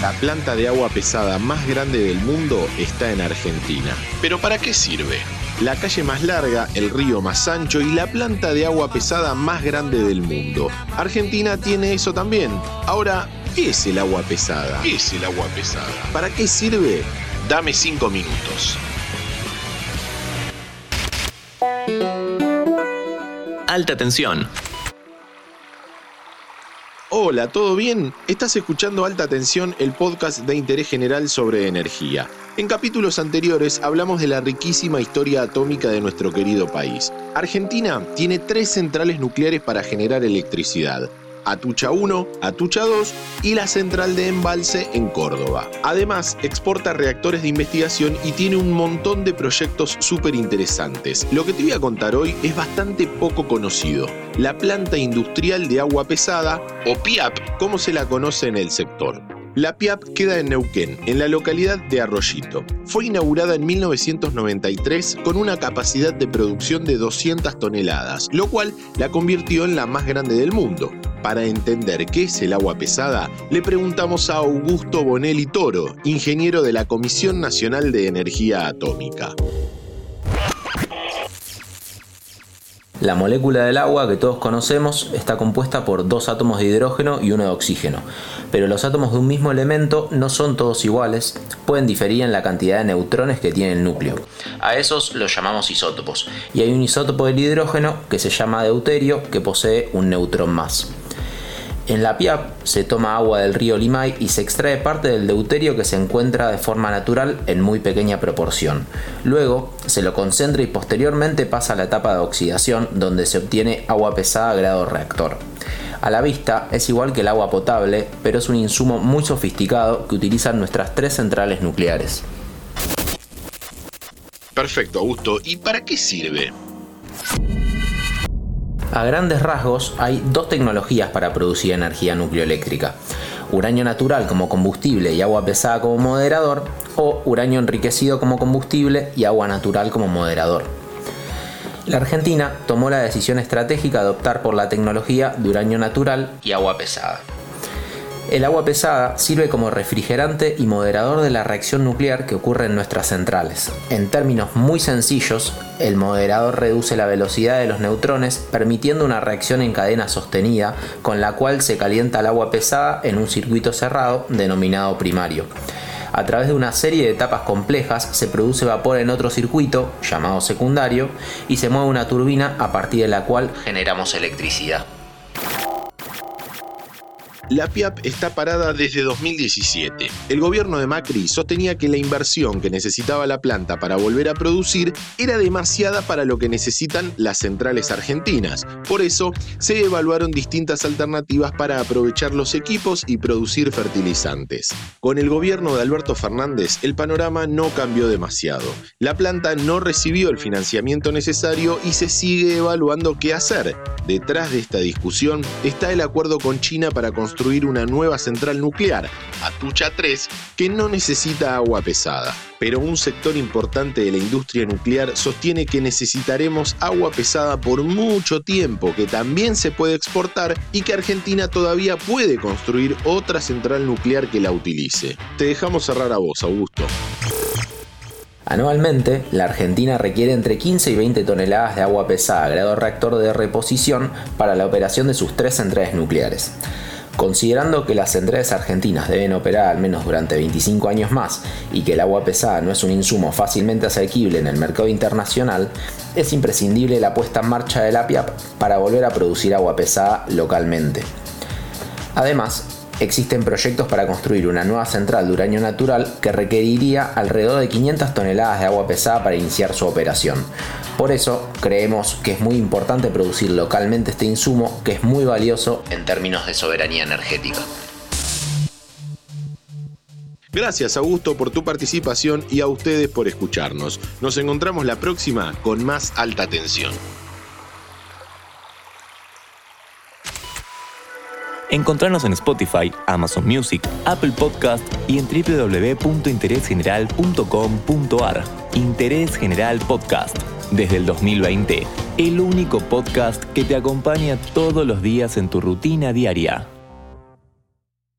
La planta de agua pesada más grande del mundo está en Argentina. ¿Pero para qué sirve? La calle más larga, el río más ancho y la planta de agua pesada más grande del mundo. Argentina tiene eso también. Ahora, ¿qué es el agua pesada? ¿Qué es el agua pesada? ¿Para qué sirve? Dame cinco minutos. Alta tensión. Hola, ¿todo bien? Estás escuchando Alta Tensión, el podcast de interés general sobre energía. En capítulos anteriores hablamos de la riquísima historia atómica de nuestro querido país. Argentina tiene tres centrales nucleares para generar electricidad. Atucha 1, Atucha 2 y la central de embalse en Córdoba. Además, exporta reactores de investigación y tiene un montón de proyectos súper interesantes. Lo que te voy a contar hoy es bastante poco conocido. La planta industrial de agua pesada, o PIAP, como se la conoce en el sector. La PIAP queda en Neuquén, en la localidad de Arroyito. Fue inaugurada en 1993 con una capacidad de producción de 200 toneladas, lo cual la convirtió en la más grande del mundo. Para entender qué es el agua pesada, le preguntamos a Augusto Bonelli Toro, ingeniero de la Comisión Nacional de Energía Atómica. La molécula del agua que todos conocemos está compuesta por dos átomos de hidrógeno y uno de oxígeno, pero los átomos de un mismo elemento no son todos iguales, pueden diferir en la cantidad de neutrones que tiene el núcleo. A esos los llamamos isótopos, y hay un isótopo del hidrógeno que se llama deuterio que posee un neutrón más. En la PIAP se toma agua del río Limay y se extrae parte del deuterio que se encuentra de forma natural en muy pequeña proporción. Luego se lo concentra y posteriormente pasa a la etapa de oxidación donde se obtiene agua pesada a grado reactor. A la vista es igual que el agua potable, pero es un insumo muy sofisticado que utilizan nuestras tres centrales nucleares. Perfecto, Augusto. ¿Y para qué sirve? A grandes rasgos hay dos tecnologías para producir energía nucleoeléctrica. Uranio natural como combustible y agua pesada como moderador o uranio enriquecido como combustible y agua natural como moderador. La Argentina tomó la decisión estratégica de optar por la tecnología de uranio natural y agua pesada. El agua pesada sirve como refrigerante y moderador de la reacción nuclear que ocurre en nuestras centrales. En términos muy sencillos, el moderador reduce la velocidad de los neutrones permitiendo una reacción en cadena sostenida con la cual se calienta el agua pesada en un circuito cerrado denominado primario. A través de una serie de etapas complejas se produce vapor en otro circuito, llamado secundario, y se mueve una turbina a partir de la cual generamos electricidad. La PIAP está parada desde 2017. El gobierno de Macri sostenía que la inversión que necesitaba la planta para volver a producir era demasiada para lo que necesitan las centrales argentinas. Por eso, se evaluaron distintas alternativas para aprovechar los equipos y producir fertilizantes. Con el gobierno de Alberto Fernández, el panorama no cambió demasiado. La planta no recibió el financiamiento necesario y se sigue evaluando qué hacer. Detrás de esta discusión está el acuerdo con China para construir construir una nueva central nuclear, Atucha 3, que no necesita agua pesada. Pero un sector importante de la industria nuclear sostiene que necesitaremos agua pesada por mucho tiempo, que también se puede exportar y que Argentina todavía puede construir otra central nuclear que la utilice. Te dejamos cerrar a vos, Augusto. Anualmente, la Argentina requiere entre 15 y 20 toneladas de agua pesada grado reactor de reposición para la operación de sus tres centrales nucleares. Considerando que las centrales argentinas deben operar al menos durante 25 años más y que el agua pesada no es un insumo fácilmente asequible en el mercado internacional, es imprescindible la puesta en marcha de la PIAP para volver a producir agua pesada localmente. Además, existen proyectos para construir una nueva central de uranio natural que requeriría alrededor de 500 toneladas de agua pesada para iniciar su operación. Por eso creemos que es muy importante producir localmente este insumo que es muy valioso en términos de soberanía energética. Gracias Augusto por tu participación y a ustedes por escucharnos. Nos encontramos la próxima con más alta tensión. Encontrarnos en Spotify, Amazon Music, Apple Podcast y en www.interesgeneral.com.ar. Interés General Podcast. Desde el 2020, el único podcast que te acompaña todos los días en tu rutina diaria.